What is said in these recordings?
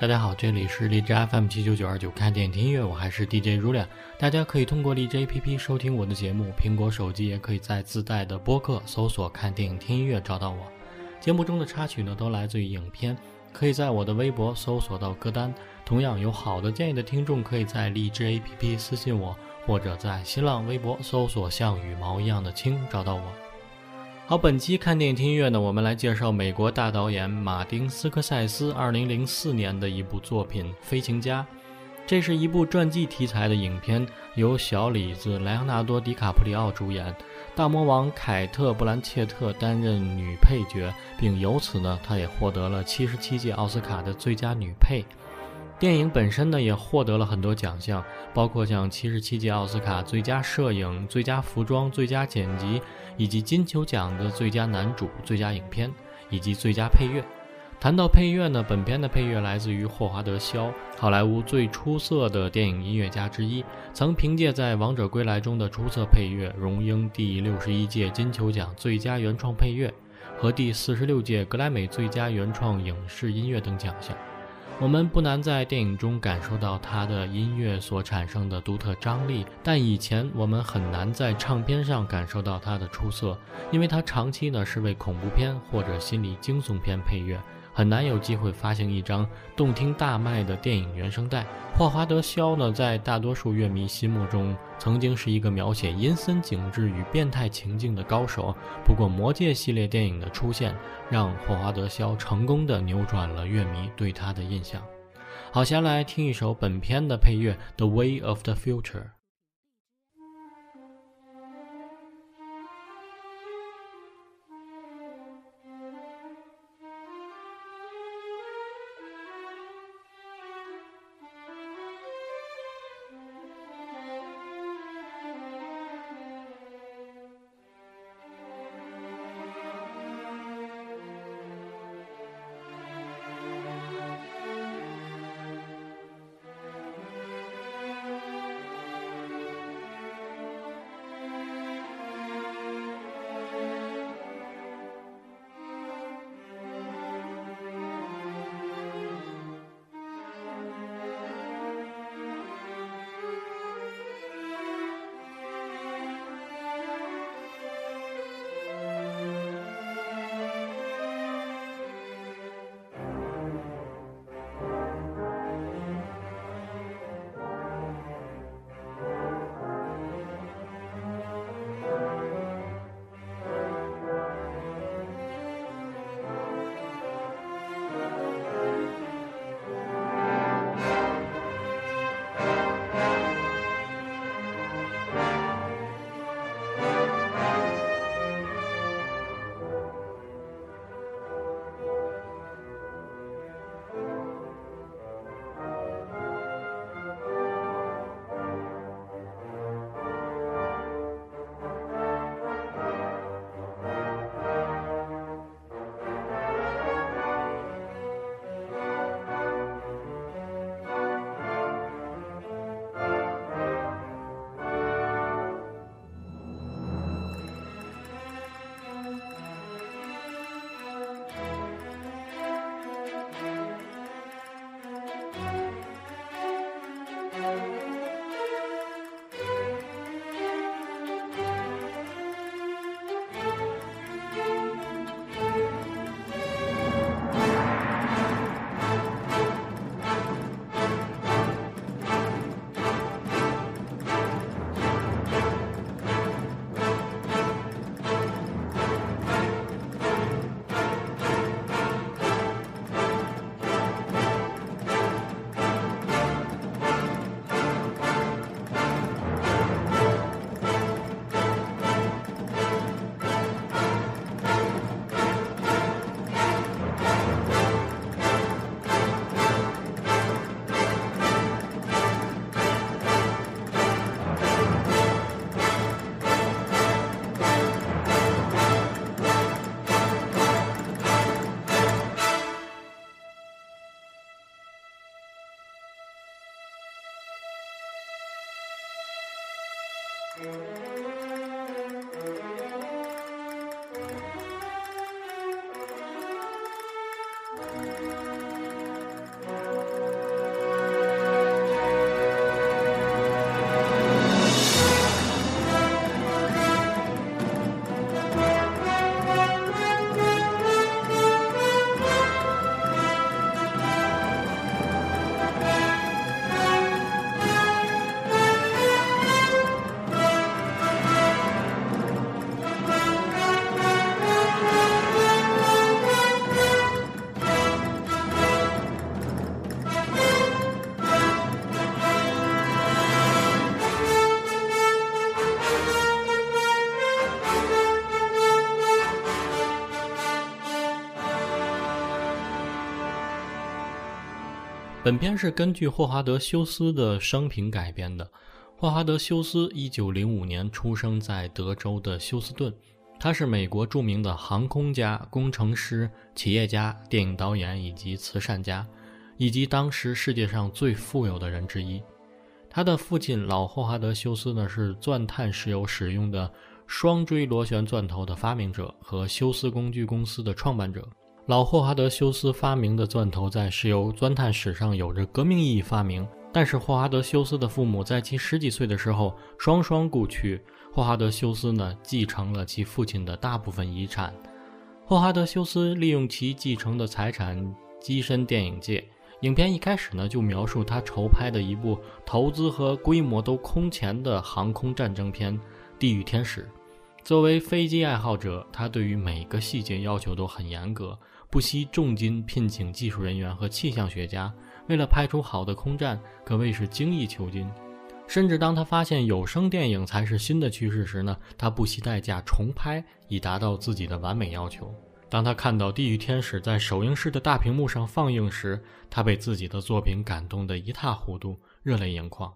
大家好，这里是荔枝 FM 七九九二九，看电影听音乐，我还是 DJ 如亮。大家可以通过荔枝 APP 收听我的节目，苹果手机也可以在自带的播客搜索“看电影听音乐”找到我。节目中的插曲呢，都来自于影片，可以在我的微博搜索到歌单。同样有好的建议的听众，可以在荔枝 APP 私信我，或者在新浪微博搜索“像羽毛一样的青”找到我。好，本期看电影听音乐呢，我们来介绍美国大导演马丁斯科塞斯2004年的一部作品《飞行家》。这是一部传记题材的影片，由小李子莱昂纳多·迪卡普里奥主演，大魔王凯特·布兰切特担任女配角，并由此呢，她也获得了77届奥斯卡的最佳女配。电影本身呢，也获得了很多奖项，包括像七十七届奥斯卡最佳摄影、最佳服装、最佳剪辑，以及金球奖的最佳男主、最佳影片以及最佳配乐。谈到配乐呢，本片的配乐来自于霍华德·肖，好莱坞最出色的电影音乐家之一，曾凭借在《王者归来》中的出色配乐，荣膺第六十一届金球奖最佳原创配乐和第四十六届格莱美最佳原创影视音乐等奖项。我们不难在电影中感受到他的音乐所产生的独特张力，但以前我们很难在唱片上感受到他的出色，因为他长期呢是为恐怖片或者心理惊悚片配乐。很难有机会发行一张动听大卖的电影原声带。霍华德·肖呢，在大多数乐迷心目中，曾经是一个描写阴森景致与变态情境的高手。不过，《魔戒》系列电影的出现，让霍华德·肖成功的扭转了乐迷对他的印象。好，先来听一首本片的配乐，《The Way of the Future》。Música 本片是根据霍华德·休斯的生平改编的。霍华德·休斯1905年出生在德州的休斯顿，他是美国著名的航空家、工程师、企业家、电影导演以及慈善家，以及当时世界上最富有的人之一。他的父亲老霍华德·休斯呢，是钻探石油使用的双锥螺旋钻头的发明者和休斯工具公司的创办者。老霍华德·休斯发明的钻头在石油钻探史上有着革命意义发明。但是霍华德·休斯的父母在其十几岁的时候双双故去，霍华德·休斯呢继承了其父亲的大部分遗产。霍华德·休斯利用其继承的财产跻身电影界。影片一开始呢，就描述他筹拍的一部投资和规模都空前的航空战争片《地狱天使》。作为飞机爱好者，他对于每个细节要求都很严格，不惜重金聘请技术人员和气象学家，为了拍出好的空战，可谓是精益求精。甚至当他发现有声电影才是新的趋势时呢，他不惜代价重拍，以达到自己的完美要求。当他看到《地狱天使》在首映式的大屏幕上放映时，他被自己的作品感动得一塌糊涂，热泪盈眶。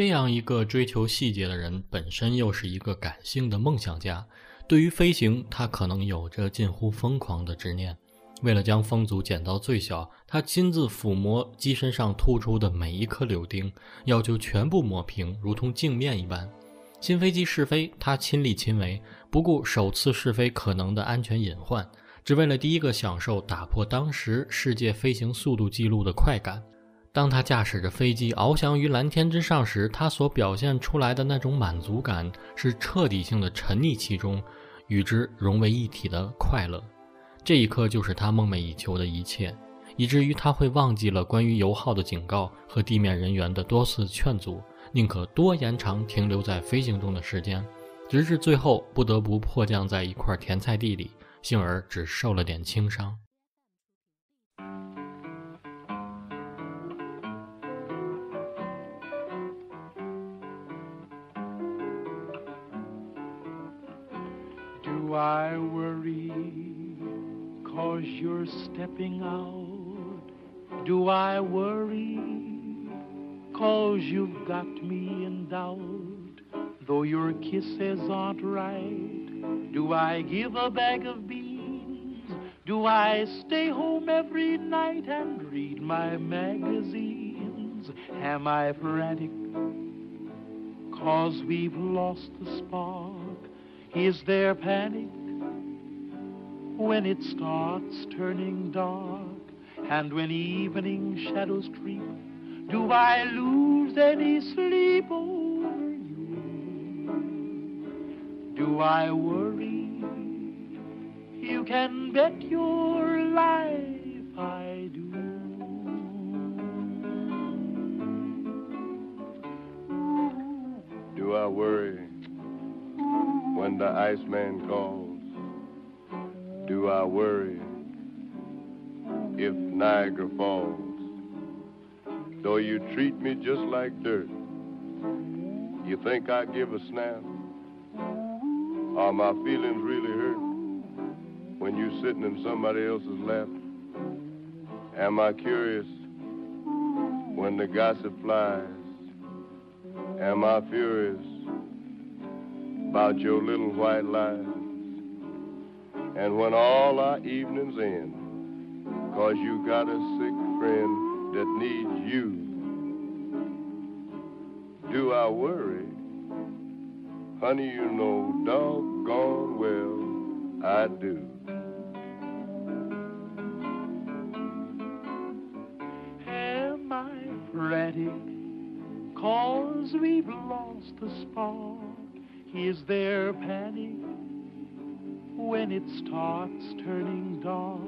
这样一个追求细节的人，本身又是一个感性的梦想家。对于飞行，他可能有着近乎疯狂的执念。为了将风阻减到最小，他亲自抚摸机身上突出的每一颗柳钉，要求全部抹平，如同镜面一般。新飞机试飞，他亲力亲为，不顾首次试飞可能的安全隐患，只为了第一个享受打破当时世界飞行速度记录的快感。当他驾驶着飞机翱翔于蓝天之上时，他所表现出来的那种满足感，是彻底性的沉溺其中，与之融为一体的快乐。这一刻就是他梦寐以求的一切，以至于他会忘记了关于油耗的警告和地面人员的多次劝阻，宁可多延长停留在飞行中的时间，直至最后不得不迫降在一块甜菜地里，幸而只受了点轻伤。Do I worry cause you're stepping out? Do I worry cause you've got me in doubt? Though your kisses aren't right, do I give a bag of beans? Do I stay home every night and read my magazines? Am I frantic cause we've lost the spark? Is there panic when it starts turning dark? And when evening shadows creep, do I lose any sleep over you? Do I worry? You can bet your life I do. Do I worry when the Iceman calls? Do I worry if Niagara falls? Though you treat me just like dirt, you think I give a snap? Are my feelings really hurt when you are sitting in somebody else's lap? Am I curious when the gossip flies? Am I furious about your little white lies? And when all our evenings end, cause you got a sick friend that needs you, do I worry? Honey, you know doggone well I do. Am I frantic? Cause we've lost the spark. Is there panic when it starts turning dark?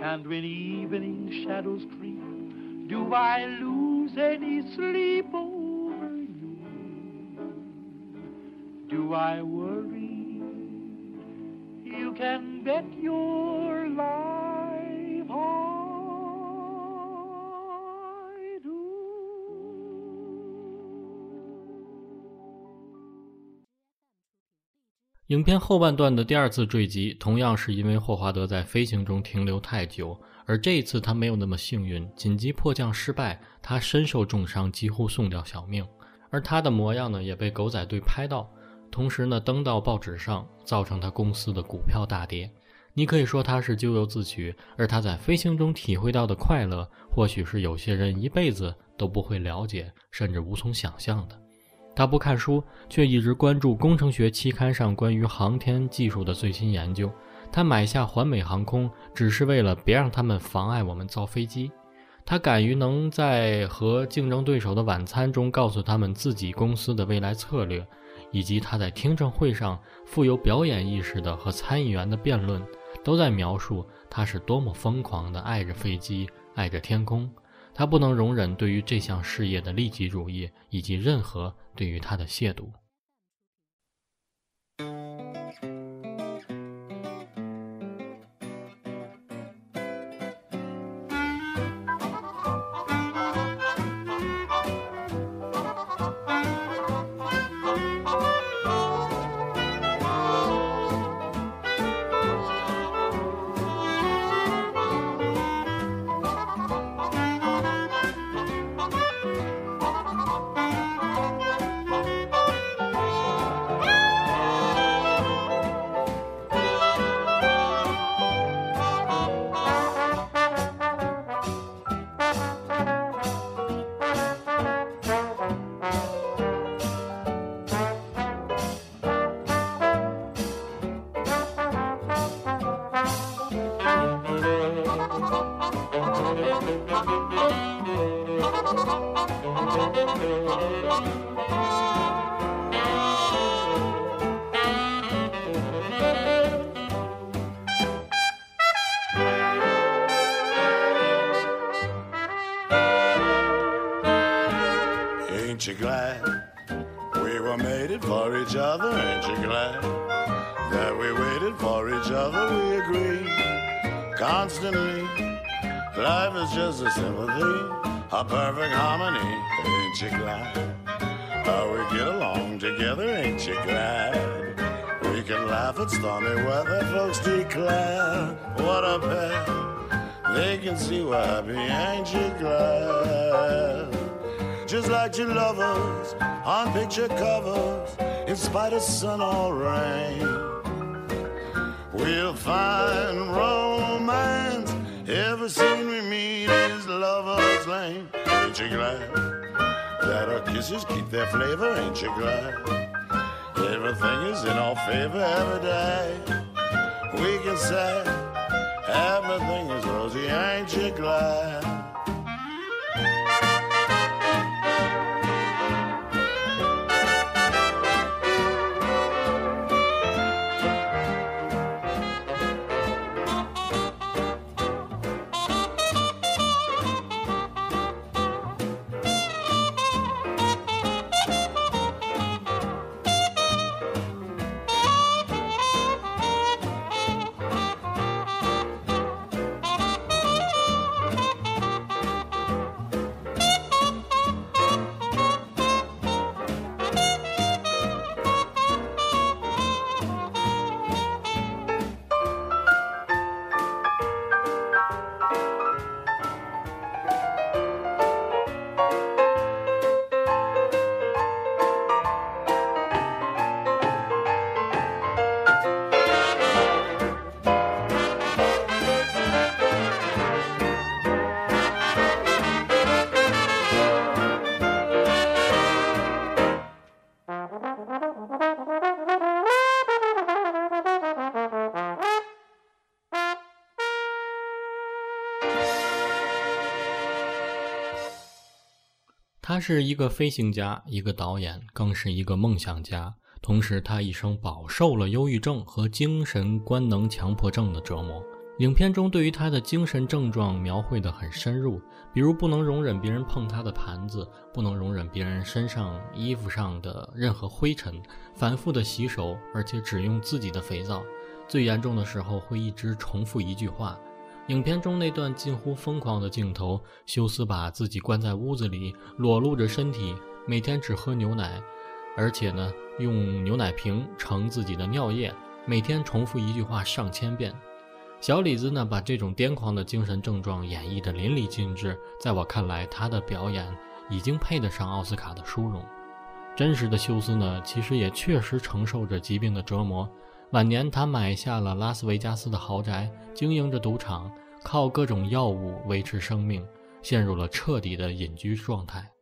And when evening shadows creep, do I lose any sleep over you? Do I worry? You can bet your 影片后半段的第二次坠机，同样是因为霍华德在飞行中停留太久，而这一次他没有那么幸运，紧急迫降失败，他身受重伤，几乎送掉小命。而他的模样呢，也被狗仔队拍到，同时呢登到报纸上，造成他公司的股票大跌。你可以说他是咎由自取，而他在飞行中体会到的快乐，或许是有些人一辈子都不会了解，甚至无从想象的。他不看书，却一直关注工程学期刊上关于航天技术的最新研究。他买下环美航空，只是为了别让他们妨碍我们造飞机。他敢于能在和竞争对手的晚餐中告诉他们自己公司的未来策略，以及他在听证会上富有表演意识的和参议员的辩论，都在描述他是多么疯狂地爱着飞机，爱着天空。他不能容忍对于这项事业的利己主义，以及任何对于他的亵渎。Ain't you glad we were mated for each other? Ain't you glad that we waited for each other, we agree constantly. Life is just a sympathy, a perfect harmony. Ain't you glad? How we get along together, ain't you glad? We can laugh at stormy weather, folks declare. What a pair. They can see we're happy, ain't you glad? Just like two lovers on picture covers, in spite of sun or rain. We'll find romance. Every scene we meet is lover's lane. Ain't you glad that our kisses keep their flavor? Ain't you glad everything is in our favor every day? We can say everything is rosy. Ain't you glad? 他是一个飞行家，一个导演，更是一个梦想家。同时，他一生饱受了忧郁症和精神官能强迫症的折磨。影片中对于他的精神症状描绘得很深入，比如不能容忍别人碰他的盘子，不能容忍别人身上衣服上的任何灰尘，反复的洗手，而且只用自己的肥皂。最严重的时候会一直重复一句话。影片中那段近乎疯狂的镜头，休斯把自己关在屋子里，裸露着身体，每天只喝牛奶，而且呢，用牛奶瓶盛自己的尿液，每天重复一句话上千遍。小李子呢，把这种癫狂的精神症状演绎得淋漓尽致，在我看来，他的表演已经配得上奥斯卡的殊荣。真实的休斯呢，其实也确实承受着疾病的折磨。晚年，他买下了拉斯维加斯的豪宅，经营着赌场，靠各种药物维持生命，陷入了彻底的隐居状态。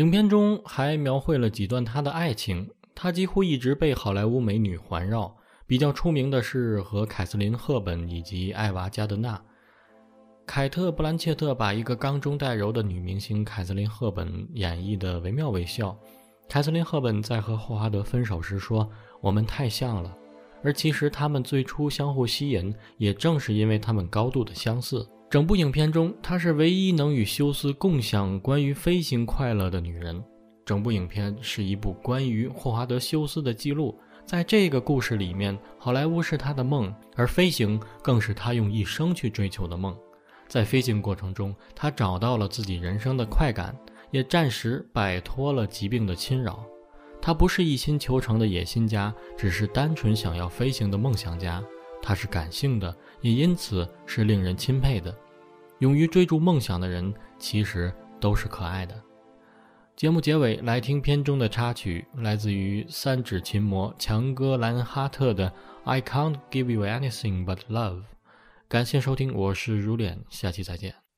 影片中还描绘了几段他的爱情，他几乎一直被好莱坞美女环绕。比较出名的是和凯瑟琳·赫本以及艾娃·加德纳。凯特·布兰切特把一个刚中带柔的女明星凯瑟琳·赫本演绎得惟妙惟肖。凯瑟琳·赫本在和霍华德分手时说：“我们太像了。”而其实他们最初相互吸引，也正是因为他们高度的相似。整部影片中，她是唯一能与休斯共享关于飞行快乐的女人。整部影片是一部关于霍华德·休斯的记录。在这个故事里面，好莱坞是他的梦，而飞行更是他用一生去追求的梦。在飞行过程中，他找到了自己人生的快感，也暂时摆脱了疾病的侵扰。他不是一心求成的野心家，只是单纯想要飞行的梦想家。他是感性的，也因此是令人钦佩的。勇于追逐梦想的人，其实都是可爱的。节目结尾来听片中的插曲，来自于三指琴魔强哥莱恩哈特的《I Can't Give You Anything But Love》。感谢收听，我是如脸，下期再见。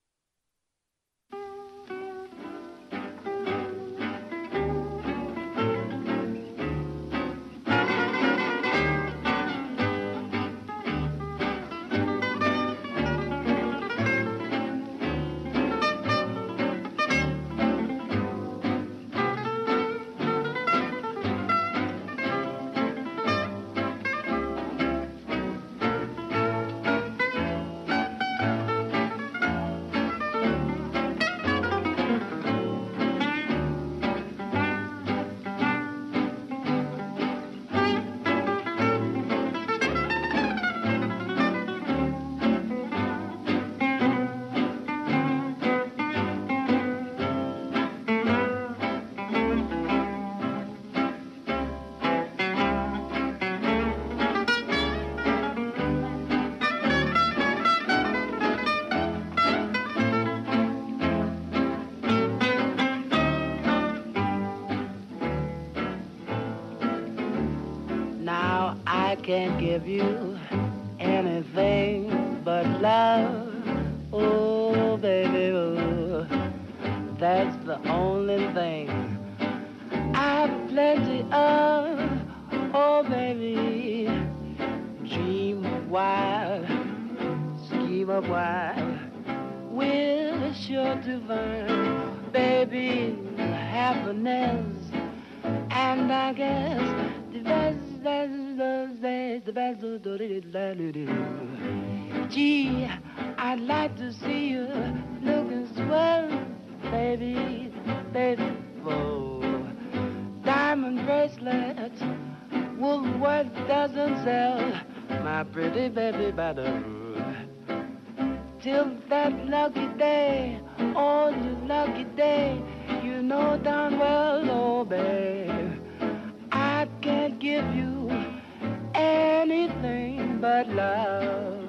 Give you anything but love. Oh, baby, that's the only thing I've plenty of. Oh, baby, dream wild, scheme of wild, we're sure to find, baby, happiness. And I guess the best Gee, I'd like to see you looking swell, baby, baby. Diamond bracelets, Woolworth doesn't sell my pretty baby by Till that lucky day, oh, you lucky day, you know darn well, oh, can't give you anything but love.